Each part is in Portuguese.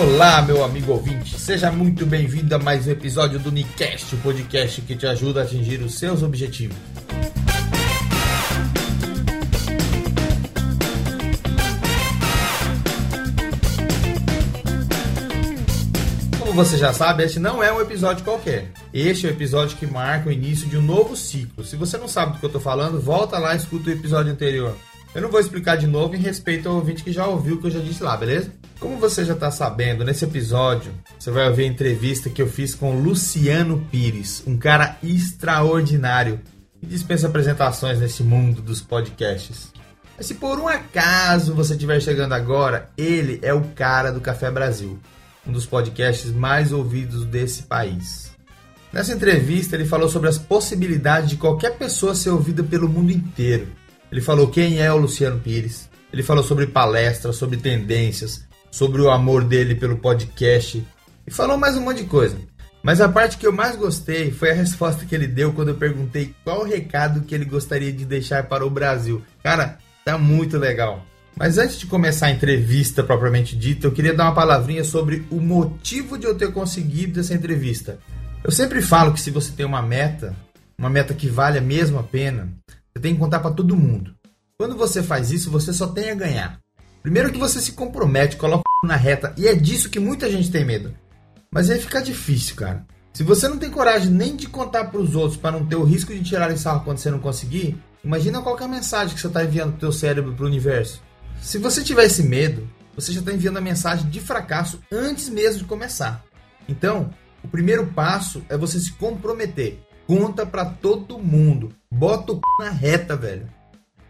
Olá, meu amigo ouvinte, seja muito bem-vindo a mais um episódio do Nicast, o podcast que te ajuda a atingir os seus objetivos. Como você já sabe, este não é um episódio qualquer. Este é o episódio que marca o início de um novo ciclo. Se você não sabe do que eu estou falando, volta lá e escuta o episódio anterior. Eu não vou explicar de novo em respeito ao ouvinte que já ouviu o que eu já disse lá, beleza? Como você já está sabendo, nesse episódio você vai ouvir a entrevista que eu fiz com Luciano Pires, um cara extraordinário e dispensa apresentações nesse mundo dos podcasts. Mas se por um acaso você estiver chegando agora, ele é o cara do Café Brasil, um dos podcasts mais ouvidos desse país. Nessa entrevista, ele falou sobre as possibilidades de qualquer pessoa ser ouvida pelo mundo inteiro ele falou quem é o Luciano Pires. Ele falou sobre palestras, sobre tendências, sobre o amor dele pelo podcast e falou mais um monte de coisa. Mas a parte que eu mais gostei foi a resposta que ele deu quando eu perguntei qual recado que ele gostaria de deixar para o Brasil. Cara, tá muito legal. Mas antes de começar a entrevista propriamente dita, eu queria dar uma palavrinha sobre o motivo de eu ter conseguido essa entrevista. Eu sempre falo que se você tem uma meta, uma meta que vale a mesma pena, você tem que contar para todo mundo. Quando você faz isso, você só tem a ganhar. Primeiro que você se compromete, coloca o na reta, e é disso que muita gente tem medo. Mas aí fica difícil, cara. Se você não tem coragem nem de contar para os outros para não ter o risco de tirar sarro quando você não conseguir, imagina qual é a mensagem que você está enviando pro teu cérebro para o universo. Se você tiver esse medo, você já está enviando a mensagem de fracasso antes mesmo de começar. Então, o primeiro passo é você se comprometer. Conta para todo mundo. Bota o c... na reta, velho.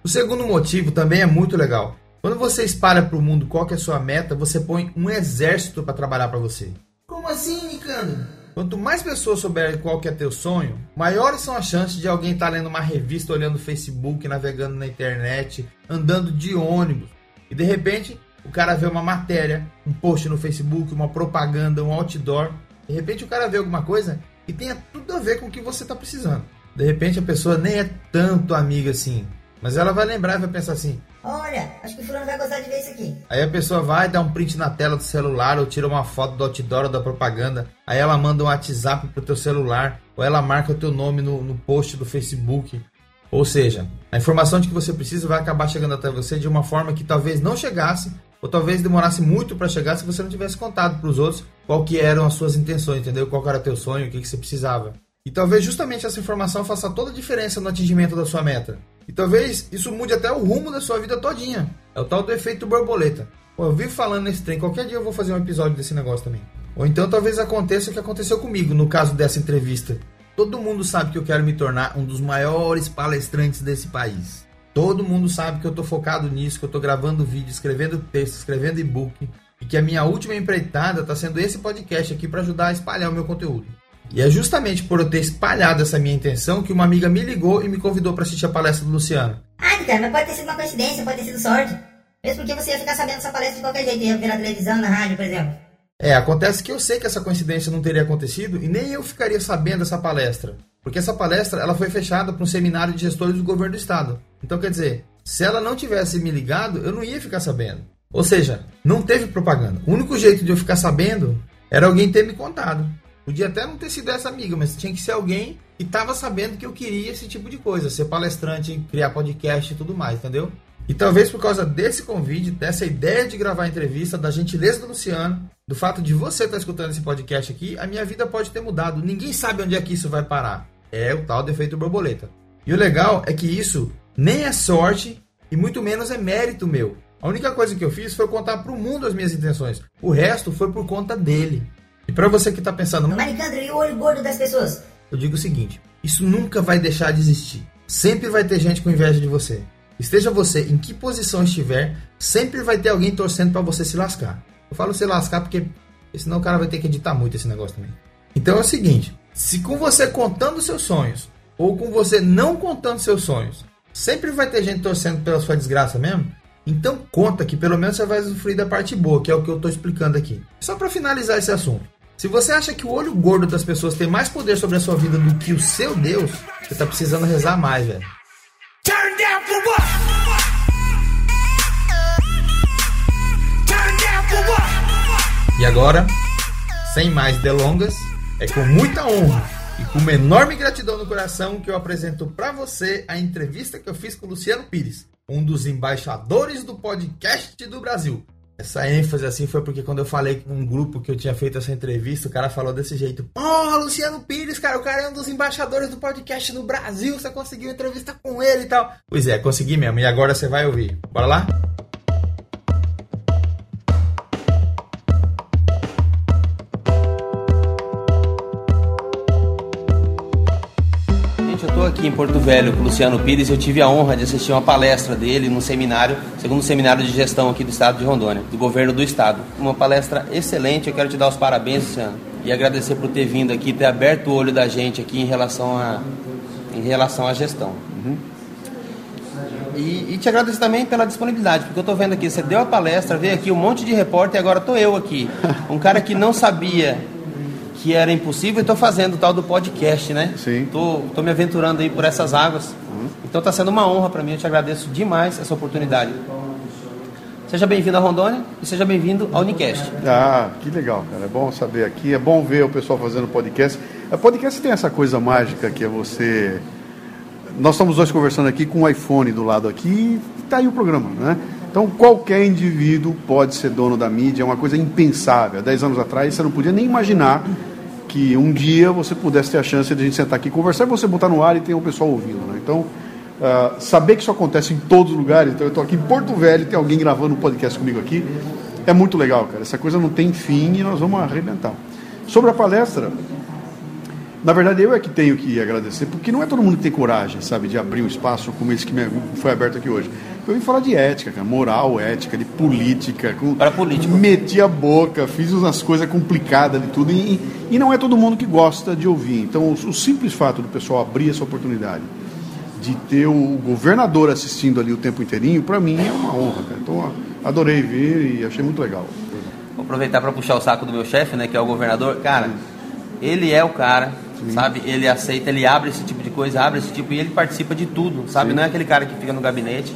O segundo motivo também é muito legal. Quando você espalha para o mundo qual é a sua meta, você põe um exército para trabalhar para você. Como assim, Nicandro? Quanto mais pessoas souberem qual que é teu sonho, maiores são as chances de alguém estar tá lendo uma revista, olhando o Facebook, navegando na internet, andando de ônibus. E de repente, o cara vê uma matéria, um post no Facebook, uma propaganda, um outdoor. De repente o cara vê alguma coisa e tenha tudo a ver com o que você está precisando. De repente a pessoa nem é tanto amiga assim, mas ela vai lembrar e vai pensar assim: Olha, acho que o fulano vai gostar de ver isso aqui. Aí a pessoa vai dar um print na tela do celular ou tira uma foto do outdoor ou da propaganda. Aí ela manda um WhatsApp pro teu celular ou ela marca o teu nome no, no post do Facebook. Ou seja, a informação de que você precisa vai acabar chegando até você de uma forma que talvez não chegasse ou talvez demorasse muito para chegar se você não tivesse contado para os outros qual que eram as suas intenções, entendeu? Qual era teu sonho, o que, que você precisava. E talvez justamente essa informação faça toda a diferença no atingimento da sua meta. E talvez isso mude até o rumo da sua vida todinha. É o tal do efeito borboleta. Pô, eu vivo falando nesse trem, qualquer dia eu vou fazer um episódio desse negócio também. Ou então talvez aconteça o que aconteceu comigo no caso dessa entrevista. Todo mundo sabe que eu quero me tornar um dos maiores palestrantes desse país. Todo mundo sabe que eu estou focado nisso, que eu estou gravando vídeo, escrevendo texto, escrevendo e-book. E que a minha última empreitada está sendo esse podcast aqui para ajudar a espalhar o meu conteúdo. E é justamente por eu ter espalhado essa minha intenção que uma amiga me ligou e me convidou para assistir a palestra do Luciano. Ah, cara, mas pode ter sido uma coincidência, pode ter sido sorte. Mesmo porque você ia ficar sabendo dessa palestra de qualquer jeito, ia ver na televisão, na rádio, por exemplo. É, acontece que eu sei que essa coincidência não teria acontecido e nem eu ficaria sabendo dessa palestra. Porque essa palestra ela foi fechada para um seminário de gestores do governo do estado. Então, quer dizer, se ela não tivesse me ligado, eu não ia ficar sabendo. Ou seja, não teve propaganda. O único jeito de eu ficar sabendo era alguém ter me contado. Podia até não ter sido essa amiga, mas tinha que ser alguém que estava sabendo que eu queria esse tipo de coisa, ser palestrante, criar podcast e tudo mais, entendeu? E talvez por causa desse convite, dessa ideia de gravar a entrevista, da gentileza do Luciano, do fato de você estar escutando esse podcast aqui, a minha vida pode ter mudado. Ninguém sabe onde é que isso vai parar. É o tal defeito borboleta. E o legal é que isso nem é sorte e muito menos é mérito meu. A única coisa que eu fiz foi contar para o mundo as minhas intenções. O resto foi por conta dele. E para você que está pensando, Maricandro, e o olho gordo das pessoas? Eu digo o seguinte: isso nunca vai deixar de existir. Sempre vai ter gente com inveja de você. Esteja você em que posição estiver, sempre vai ter alguém torcendo para você se lascar. Eu falo se lascar porque senão o cara vai ter que editar muito esse negócio também. Então é o seguinte: se com você contando seus sonhos ou com você não contando seus sonhos, sempre vai ter gente torcendo pela sua desgraça mesmo. Então conta que pelo menos você vai usufruir da parte boa, que é o que eu estou explicando aqui. Só para finalizar esse assunto. Se você acha que o olho gordo das pessoas tem mais poder sobre a sua vida do que o seu Deus, você está precisando rezar mais, velho. Turn down for what? Turn down for what? E agora, sem mais delongas, é com muita honra e com uma enorme gratidão no coração que eu apresento para você a entrevista que eu fiz com o Luciano Pires, um dos embaixadores do podcast do Brasil. Essa ênfase assim foi porque quando eu falei com um grupo que eu tinha feito essa entrevista, o cara falou desse jeito: Porra, Luciano Pires, cara, o cara é um dos embaixadores do podcast no Brasil, você conseguiu entrevista com ele e tal. Pois é, consegui mesmo, e agora você vai ouvir. Bora lá? Aqui em Porto Velho com o Luciano Pires, eu tive a honra de assistir uma palestra dele num seminário, segundo seminário de gestão aqui do estado de Rondônia, do governo do estado. Uma palestra excelente, eu quero te dar os parabéns, Luciano, e agradecer por ter vindo aqui, ter aberto o olho da gente aqui em relação a, em relação à gestão. Uhum. E, e, te agradecer também pela disponibilidade, porque eu estou vendo aqui, você deu a palestra, veio aqui um monte de repórter e agora estou eu aqui. Um cara que não sabia que era impossível e estou fazendo o tal do podcast, né? Sim. Estou me aventurando aí por essas águas. Uhum. Então está sendo uma honra para mim, eu te agradeço demais essa oportunidade. Seja bem-vindo a Rondônia e seja bem-vindo ao Unicast. Ah, que legal, cara. É bom saber aqui, é bom ver o pessoal fazendo podcast. A podcast tem essa coisa mágica que é você. Nós estamos dois conversando aqui com o um iPhone do lado aqui e está aí o programa, né? Então, qualquer indivíduo pode ser dono da mídia, é uma coisa impensável. Há 10 anos atrás, você não podia nem imaginar que um dia você pudesse ter a chance de a gente sentar aqui conversar e você botar no ar e ter o um pessoal ouvindo. Né? Então, uh, saber que isso acontece em todos os lugares, então eu estou aqui em Porto Velho, tem alguém gravando um podcast comigo aqui, é muito legal, cara. Essa coisa não tem fim e nós vamos arrebentar. Sobre a palestra, na verdade eu é que tenho que agradecer, porque não é todo mundo que tem coragem, sabe, de abrir um espaço como esse que foi aberto aqui hoje. Eu vim falar de ética, cara, moral, ética, de política. Com, Para político. Meti a boca, fiz umas coisas complicadas de tudo. E, e não é todo mundo que gosta de ouvir. Então, o, o simples fato do pessoal abrir essa oportunidade de ter o governador assistindo ali o tempo inteirinho, para mim é uma honra, cara. Então, adorei ver e achei muito legal. Vou aproveitar para puxar o saco do meu chefe, né, que é o governador. Cara, ele é o cara, Sim. sabe? Ele aceita, ele abre esse tipo de coisa, abre esse tipo e ele participa de tudo, sabe? Sim. Não é aquele cara que fica no gabinete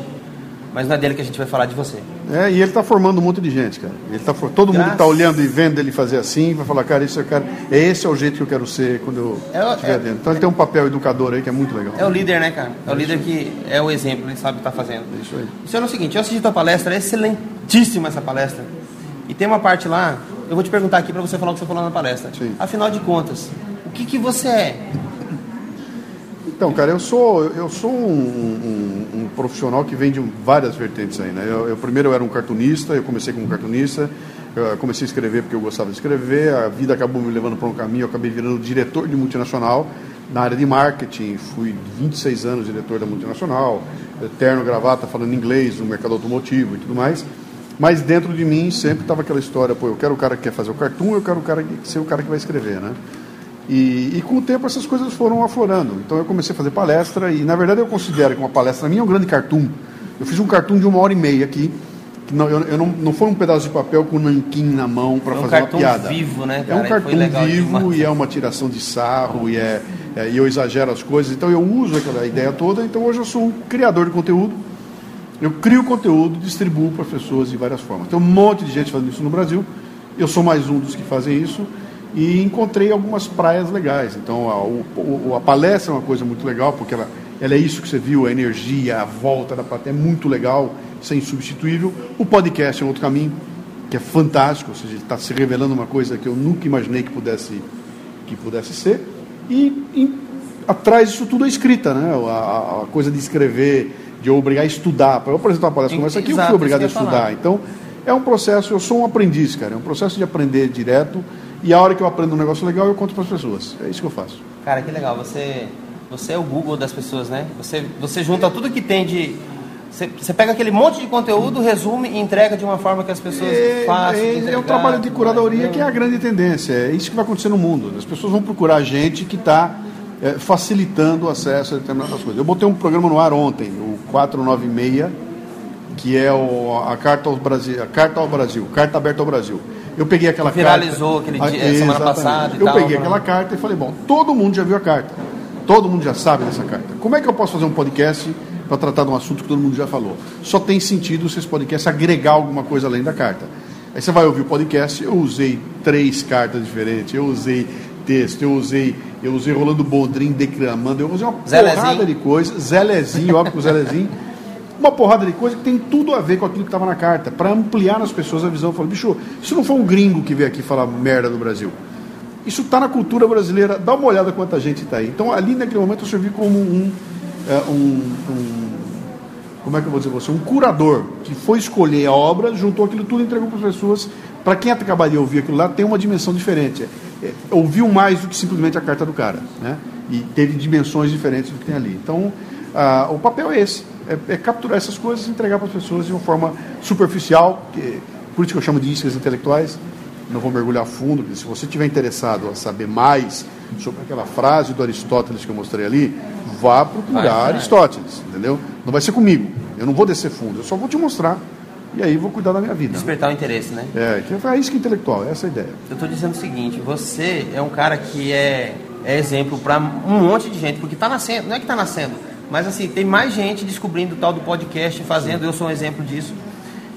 mas não é dele que a gente vai falar de você. É, e ele está formando um monte de gente, cara. Ele tá, todo Graças. mundo está olhando e vendo ele fazer assim, vai falar, cara, isso é, cara, esse é o jeito que eu quero ser quando eu é, estiver é, dentro. Então ele tem um papel educador aí que é muito legal. É o líder, né, cara? É o líder que é o exemplo, ele sabe o que está fazendo. Isso aí. Isso é o seguinte, eu assisti tua palestra, é excelentíssima essa palestra. E tem uma parte lá, eu vou te perguntar aqui para você falar o que você falou na palestra. Sim. Afinal de contas, o que, que você é? Então, cara, eu sou, eu sou um, um, um profissional que vem de várias vertentes aí, né? Eu, eu, primeiro eu era um cartunista, eu comecei como cartunista, comecei a escrever porque eu gostava de escrever, a vida acabou me levando para um caminho, eu acabei virando diretor de multinacional na área de marketing, fui 26 anos diretor da multinacional, terno, gravata, falando inglês no mercado automotivo e tudo mais. Mas dentro de mim sempre estava aquela história, pô, eu quero o cara que quer fazer o cartoon, eu quero o cara que, ser o cara que vai escrever, né? E, e, com o tempo essas coisas foram aflorando. Então eu comecei a fazer palestra e, na verdade, eu considero que uma palestra minha é um grande cartoon. Eu fiz um cartoon de uma hora e meia aqui. Que não, eu, eu não, não foi um pedaço de papel com um nanquim na mão para é um fazer uma piada. Vivo, né, cara? É um cartoon vivo demais. e é uma tiração de sarro e, é, é, e eu exagero as coisas. Então eu uso aquela ideia toda. Então hoje eu sou um criador de conteúdo. Eu crio conteúdo, distribuo para pessoas de várias formas. Tem um monte de gente fazendo isso no Brasil. Eu sou mais um dos que fazem isso e encontrei algumas praias legais. Então a, o, a palestra é uma coisa muito legal, porque ela, ela é isso que você viu, a energia, a volta da plateia é muito legal, isso é insubstituível. O podcast é um outro caminho, que é fantástico, ou seja, ele está se revelando uma coisa que eu nunca imaginei que pudesse, que pudesse ser. E, e atrás disso tudo é escrita, né? A, a, coisa de escrever, de eu obrigar a estudar. Para eu apresentar uma palestra como essa aqui, eu fui obrigado a estudar. Então, é um processo, eu sou um aprendiz, cara, é um processo de aprender direto e a hora que eu aprendo um negócio legal, eu conto para as pessoas. É isso que eu faço. Cara, que legal. Você, você é o Google das pessoas, né? Você, você junta tudo que tem de. Você, você pega aquele monte de conteúdo, resume e entrega de uma forma que as pessoas é, façam. É, é um trabalho de curadoria que é a grande tendência. É isso que vai acontecer no mundo. As pessoas vão procurar gente que está é, facilitando o acesso a determinadas coisas. Eu botei um programa no ar ontem, o 496, que é o, a, Carta ao Brasil, a Carta ao Brasil, Carta Aberta ao Brasil. Eu peguei aquela Viralizou carta. Viralizou aquele dia, semana passada. eu tal, peguei aquela carta e falei, bom, todo mundo já viu a carta. Todo mundo já sabe dessa carta. Como é que eu posso fazer um podcast para tratar de um assunto que todo mundo já falou? Só tem sentido se esse podcast agregar alguma coisa além da carta. Aí você vai ouvir o podcast, eu usei três cartas diferentes, eu usei texto, eu usei, eu usei Rolando Boldrin declamando, eu usei uma Zelezinho. porrada de coisa, Zelezinho, óbvio que o Zelezinho, uma porrada de coisa que tem tudo a ver com aquilo que estava na carta, para ampliar nas pessoas a visão. Falei, bicho, isso não foi um gringo que veio aqui falar merda do Brasil. Isso está na cultura brasileira, dá uma olhada quanta gente está aí. Então, ali naquele momento, eu servi como um, é, um, um- como é que eu vou dizer você, um curador que foi escolher a obra, juntou aquilo tudo e entregou para as pessoas. Para quem acabaria de ouvir aquilo lá, tem uma dimensão diferente. É, é, ouviu mais do que simplesmente a carta do cara, né? E teve dimensões diferentes do que tem ali. Então, ah, o papel é esse: é, é capturar essas coisas e entregar para as pessoas de uma forma superficial, que, por isso que eu chamo de iscas intelectuais. Não vou mergulhar fundo, porque se você estiver interessado a saber mais sobre aquela frase do Aristóteles que eu mostrei ali, vá procurar Vai. Aristóteles, entendeu? Não vai ser comigo. Eu não vou descer fundo, eu só vou te mostrar. E aí vou cuidar da minha vida. Despertar o interesse, né? É, que é a isca intelectual, essa é a ideia. Eu estou dizendo o seguinte, você é um cara que é, é exemplo para um monte de gente, porque está nascendo, não é que está nascendo, mas assim, tem mais gente descobrindo o tal do podcast, fazendo, eu sou um exemplo disso.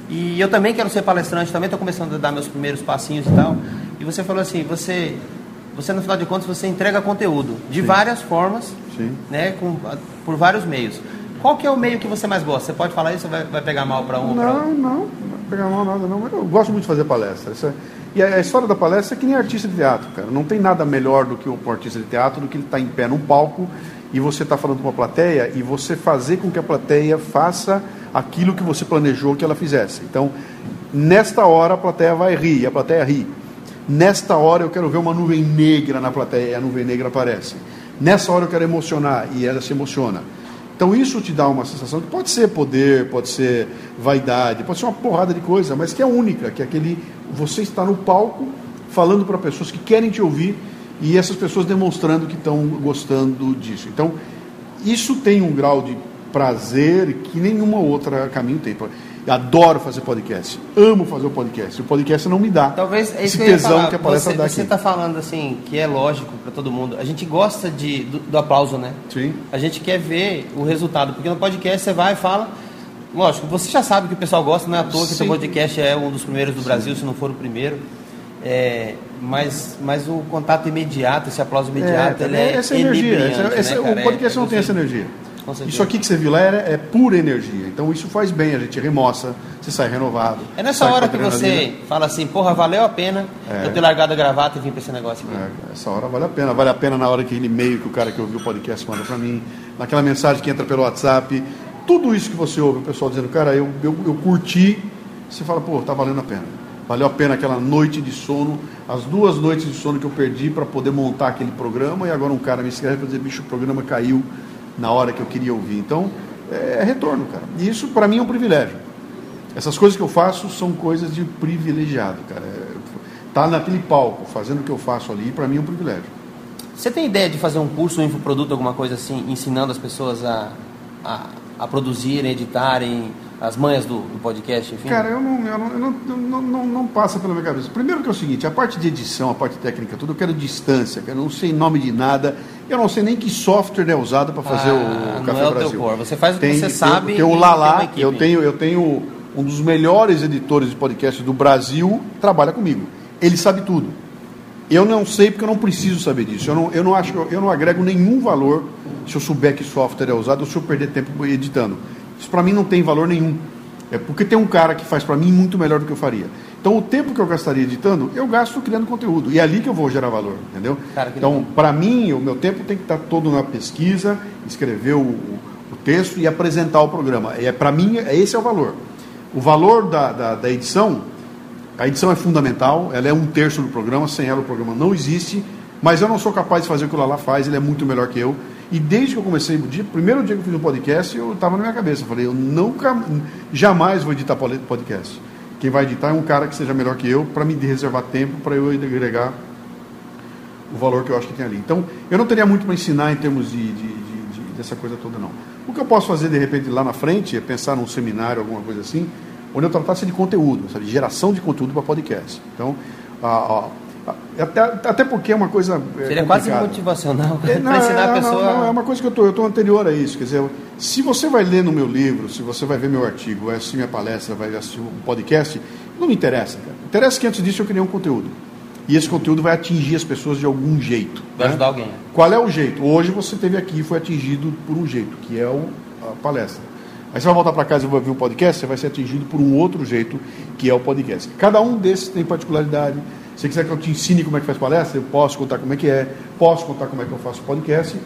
E eu também quero ser palestrante, também estou começando a dar meus primeiros passinhos e tal. E você falou assim, você, você no final de contas, você entrega conteúdo de várias formas, Sim. né, com, por vários meios. Qual que é o meio que você mais gosta? Você pode falar isso ou vai, vai pegar mal para um para outro? Não, não, não vai pegar mal nada, não. Eu gosto muito de fazer palestra. É- E a a história da palestra é que nem artista de teatro, cara. Não tem nada melhor do que o artista de teatro, do que ele estar em pé num palco e você está falando com uma plateia e você fazer com que a plateia faça aquilo que você planejou que ela fizesse. Então, nesta hora a plateia vai rir, e a plateia ri. Nesta hora eu quero ver uma nuvem negra na plateia e a nuvem negra aparece. Nessa hora eu quero emocionar e ela se emociona. Então isso te dá uma sensação que pode ser poder, pode ser vaidade, pode ser uma porrada de coisa, mas que é única, que é aquele você está no palco falando para pessoas que querem te ouvir e essas pessoas demonstrando que estão gostando disso. Então isso tem um grau de prazer que nenhuma outra caminho tem. Eu adoro fazer podcast, amo fazer o podcast. O podcast não me dá Talvez é esse que tesão falar. que a palestra você, dá Você aqui. está falando assim que é lógico para todo mundo. A gente gosta de, do, do aplauso, né? Sim. A gente quer ver o resultado, porque no podcast você vai e fala. Lógico, você já sabe que o pessoal gosta, não é à toa que o seu Sim. podcast é um dos primeiros do Brasil, se não for o primeiro. É, mas, mas o contato imediato, esse aplauso imediato, ele é essa energia. essa- né, o podcast É- não é tem essa energia. Isso aqui que você viu lá é, é pura energia. Então isso faz bem, a gente remoça, você sai renovado. É nessa hora que você fala assim, porra, valeu a pena É. eu ter largado a gravata e vir para esse negócio aqui. É, essa hora vale a pena. Vale a pena na hora que aquele e-mail que o cara que ouviu o podcast manda para mim, naquela mensagem que entra pelo WhatsApp. Tudo isso que você ouve, o pessoal dizendo, cara, eu, eu, eu curti. Você fala, pô, tá valendo a pena. Valeu a pena aquela noite de sono, as duas noites de sono que eu perdi para poder montar aquele programa. E agora um cara me escreve para dizer, bicho, o programa caiu na hora que eu queria ouvir. Então, é, retorno, cara. E isso para mim é um privilégio. Essas coisas que eu faço são coisas de privilegiado, cara. É, Tá naquele palco, fazendo o que eu faço ali, para mim é um privilégio. Você tem ideia de fazer um curso, um infoproduto, alguma coisa assim, ensinando as pessoas a, a, a produzirem, editarem, as manhas do, do podcast, enfim? Cara, eu não, eu não, eu não, não, não, não passa pela minha cabeça. Primeiro que é o seguinte, a parte de edição, a parte técnica, tudo, eu quero distância, cara. Eu não sei nome de nada, eu não sei nem que software é usado para fazer Ah, o, não Café é o teu Brasil. core. Você faz o que Tem- você tem- sabe Tem o tem Lala, eu tenho, eu tenho um dos melhores editores de podcast do Brasil, trabalha comigo. Ele sabe tudo. Eu não sei porque eu não preciso saber disso. Eu não, eu não acho, eu não agrego nenhum valor se eu souber que software é usado ou se eu perder tempo editando. Isso para mim não tem valor nenhum. É porque tem um cara que faz para mim muito melhor do que eu faria. Então o tempo que eu gastaria editando, eu gasto criando conteúdo. E é ali que eu vou gerar valor, entendeu? Cara, então, para mim, o meu tempo tem que estar todo na pesquisa, escrever o, o texto e apresentar o programa. É para mim, é- esse é o valor. O valor da, da, da edição, a edição é fundamental, ela é um terço do programa, sem ela o programa não existe, mas eu não sou capaz de fazer o que o Lala faz, ele é muito melhor que eu. E desde que eu comecei, o dia, primeiro dia que eu fiz um podcast, eu estava na minha cabeça, eu falei, eu nunca, jamais vou editar podcast. Quem vai editar é um cara que seja melhor que eu, para me reservar tempo, para eu agregar o valor que eu acho que tem ali. Então, eu não teria muito para ensinar em termos de, de- de- de- dessa coisa toda, não. O que eu posso fazer, de repente, lá na frente, é pensar num seminário, alguma coisa assim, onde eu tratasse de conteúdo, sabe, geração de conteúdo para podcast. Então, a- a- Até, até porque é uma coisa. É, Seria quase motivacional é, para ensinar a pessoa. Não, não, é uma coisa que eu tô, estou anterior a isso. Quer dizer, se você vai ler no meu livro, se você vai ver meu artigo, vai assistir minha palestra, vai assistir um podcast, não me interessa, cara. Interessa que antes disso eu criei um conteúdo. E esse conteúdo vai atingir as pessoas de algum jeito. Vai né? ajudar alguém. Qual é o jeito? Hoje você teve aqui e foi atingido por um jeito, que é o, a palestra. Aí você vai voltar para casa e vai ver o podcast, você vai ser atingido por um outro jeito, que é o podcast. Cada um desses tem particularidade. Se quiser que eu te ensine como é que faz palestra, eu posso contar como é que é, posso contar como é que eu faço podcast,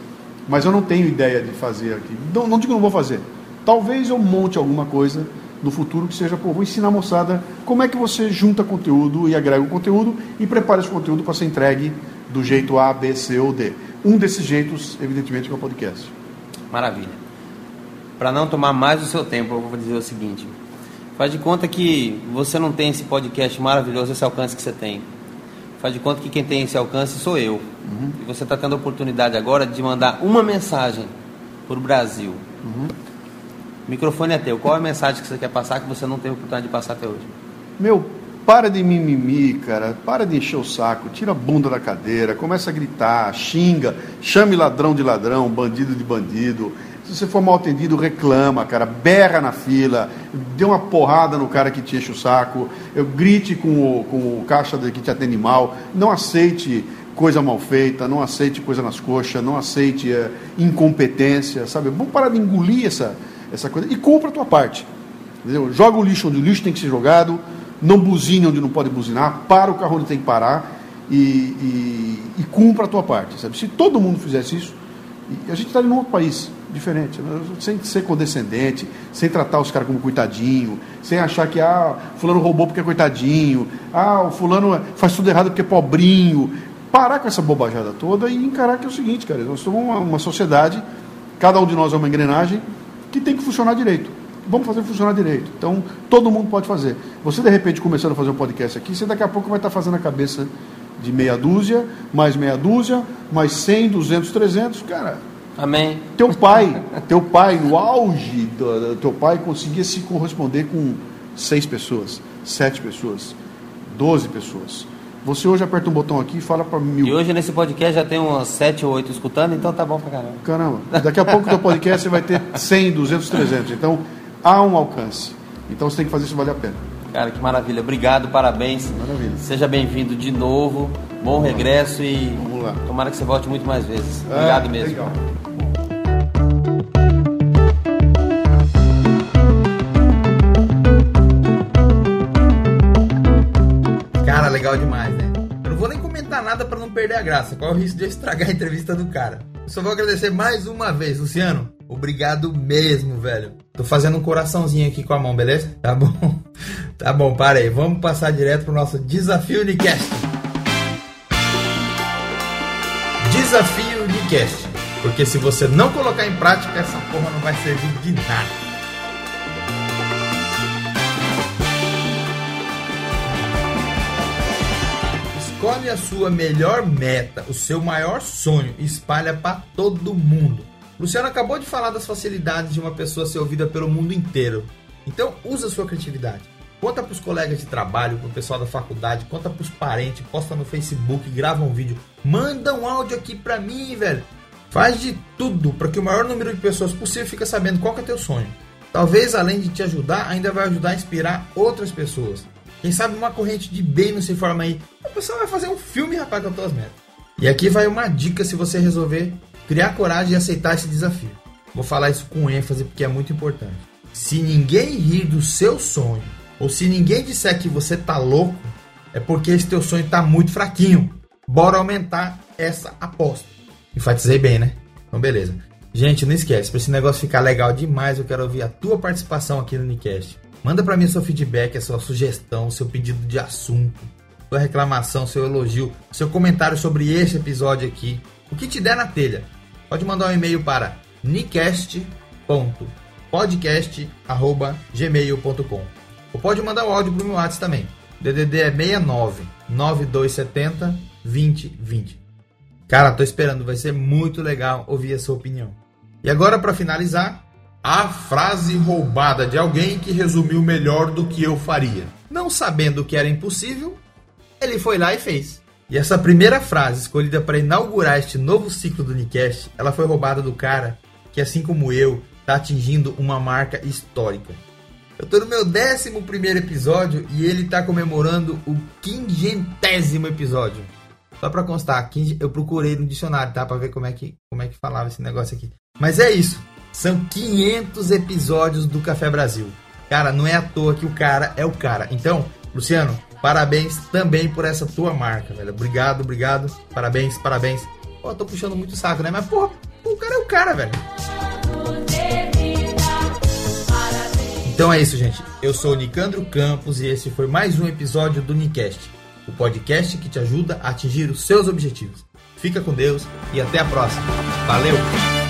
mas eu não tenho ideia de fazer aqui. Não, não digo que não vou fazer. Talvez eu monte alguma coisa no futuro que seja, pô, vou ensinar a moçada como é que você junta conteúdo e agrega o conteúdo e prepara esse conteúdo para ser entregue do jeito A, B, C ou D. Um desses jeitos, evidentemente, é o podcast. Maravilha. Para não tomar mais o seu tempo, eu vou dizer o seguinte: faz de conta que você não tem esse podcast maravilhoso, esse alcance que você tem. Faz de conta que quem tem esse alcance sou eu. Uhum. E você está tendo a oportunidade agora de mandar uma mensagem para o Brasil. Uhum. O microfone é teu. Qual é a mensagem que você quer passar que você não teve oportunidade de passar até hoje? Meu, para de mimimi, cara. Para de encher o saco. Tira a bunda da cadeira. Começa a gritar, xinga. Chame ladrão de ladrão, bandido de bandido. Se você for mal atendido, reclama, cara. Berra na fila. Dê uma porrada no cara que te enche o saco. Grite com o, com o caixa que te atende mal. Não aceite coisa mal feita, não aceite coisa nas coxas, não aceite é, incompetência, sabe? Vamos parar de engolir essa, essa coisa e compra a tua parte. Entendeu? Joga o lixo onde o lixo tem que ser jogado, não buzine onde não pode buzinar, para o carro onde tem que parar e, e, e cumpra a tua parte. Sabe? Se todo mundo fizesse isso, a gente estaria tá em um outro país diferente, né? sem ser condescendente, sem tratar os caras como coitadinho, sem achar que ah, fulano roubou porque é coitadinho, ah, o fulano faz tudo errado porque é pobrinho. Parar com essa bobajada toda e encarar que é o seguinte, cara, nós somos uma, uma sociedade, cada um de nós é uma engrenagem, que tem que funcionar direito. Vamos fazer funcionar direito. Então, todo mundo pode fazer. Você, de repente, começando a fazer um podcast aqui, você daqui a pouco vai estar fazendo a cabeça de meia dúzia, mais meia dúzia, mais 100, 200, 300. Cara, Amém. Teu pai, teu pai, no auge do, teu pai, conseguia se corresponder com seis pessoas, sete pessoas, doze pessoas. Você hoje aperta um botão aqui e fala para mil. E hoje nesse podcast já tem uns 7 ou 8 escutando, então tá bom pra caramba. Caramba. Daqui a pouco no podcast você vai ter 100, 200, 300. Então há um alcance. Então você tem que fazer isso valer a pena. Cara, que maravilha. Obrigado, parabéns. Maravilha. Seja bem-vindo de novo. Bom Vamos regresso lá. e Vamos lá. tomara que você volte muito mais vezes. É, Obrigado mesmo. Legal. Cara, legal demais, né? Eu não vou nem comentar nada para não perder a graça. Qual é o risco de eu estragar a entrevista do cara? Eu só vou agradecer mais uma vez, Luciano. Obrigado mesmo, velho. Tô fazendo um coraçãozinho aqui com a mão, beleza? Tá bom? Tá bom, para aí. Vamos passar direto pro nosso desafio Unicast. Desafio Unicast. Porque se você não colocar em prática, essa porra não vai servir de nada. Escolhe a sua melhor meta, o seu maior sonho e espalha para todo mundo. Luciano acabou de falar das facilidades de uma pessoa ser ouvida pelo mundo inteiro. Então, usa a sua criatividade. Conta para os colegas de trabalho, para o pessoal da faculdade, conta para os parentes, posta no Facebook, grava um vídeo, manda um áudio aqui para mim, velho. Faz de tudo para que o maior número de pessoas possível fique sabendo qual é teu sonho. Talvez, além de te ajudar, ainda vai ajudar a inspirar outras pessoas. Quem sabe uma corrente de bem não se forma aí. A pessoa vai fazer um filme, rapaz, com as tuas metas. E aqui vai uma dica se você resolver criar coragem e aceitar esse desafio. Vou falar isso com ênfase porque é muito importante. Se ninguém rir do seu sonho, ou se ninguém disser que você tá louco, é porque esse teu sonho tá muito fraquinho. Bora aumentar essa aposta. Enfatizei bem, né? Então, beleza. Gente, não esquece, para esse negócio ficar legal demais, eu quero ouvir a tua participação aqui no Unicast. Manda para mim seu feedback, a sua sugestão, seu pedido de assunto, sua reclamação, seu elogio, seu comentário sobre este episódio aqui. O que te der na telha. Pode mandar um e-mail para nicast.podcast@gmail.com. Ou pode mandar o áudio pro meu WhatsApp também. DDD é 69 9270 2020. Cara, tô esperando, vai ser muito legal ouvir a sua opinião. E agora para finalizar, a frase roubada de alguém que resumiu melhor do que eu faria. Não sabendo que era impossível, ele foi lá e fez. E essa primeira frase escolhida para inaugurar este novo ciclo do Nicast, ela foi roubada do cara que, assim como eu, está atingindo uma marca histórica. Eu tô no meu 11 episódio e ele tá comemorando o quingentésimo episódio. Só pra constar, eu procurei no dicionário, tá? Pra ver como é, que, como é que falava esse negócio aqui. Mas é isso. São 500 episódios do Café Brasil. Cara, não é à toa que o cara é o cara. Então, Luciano, parabéns também por essa tua marca, velho. Obrigado, obrigado. Parabéns, parabéns. Pô, tô puxando muito saco, né? Mas, porra, o cara é o cara, velho. Então é isso, gente. Eu sou o Nicandro Campos e esse foi mais um episódio do Nicast, o podcast que te ajuda a atingir os seus objetivos. Fica com Deus e até a próxima. Valeu!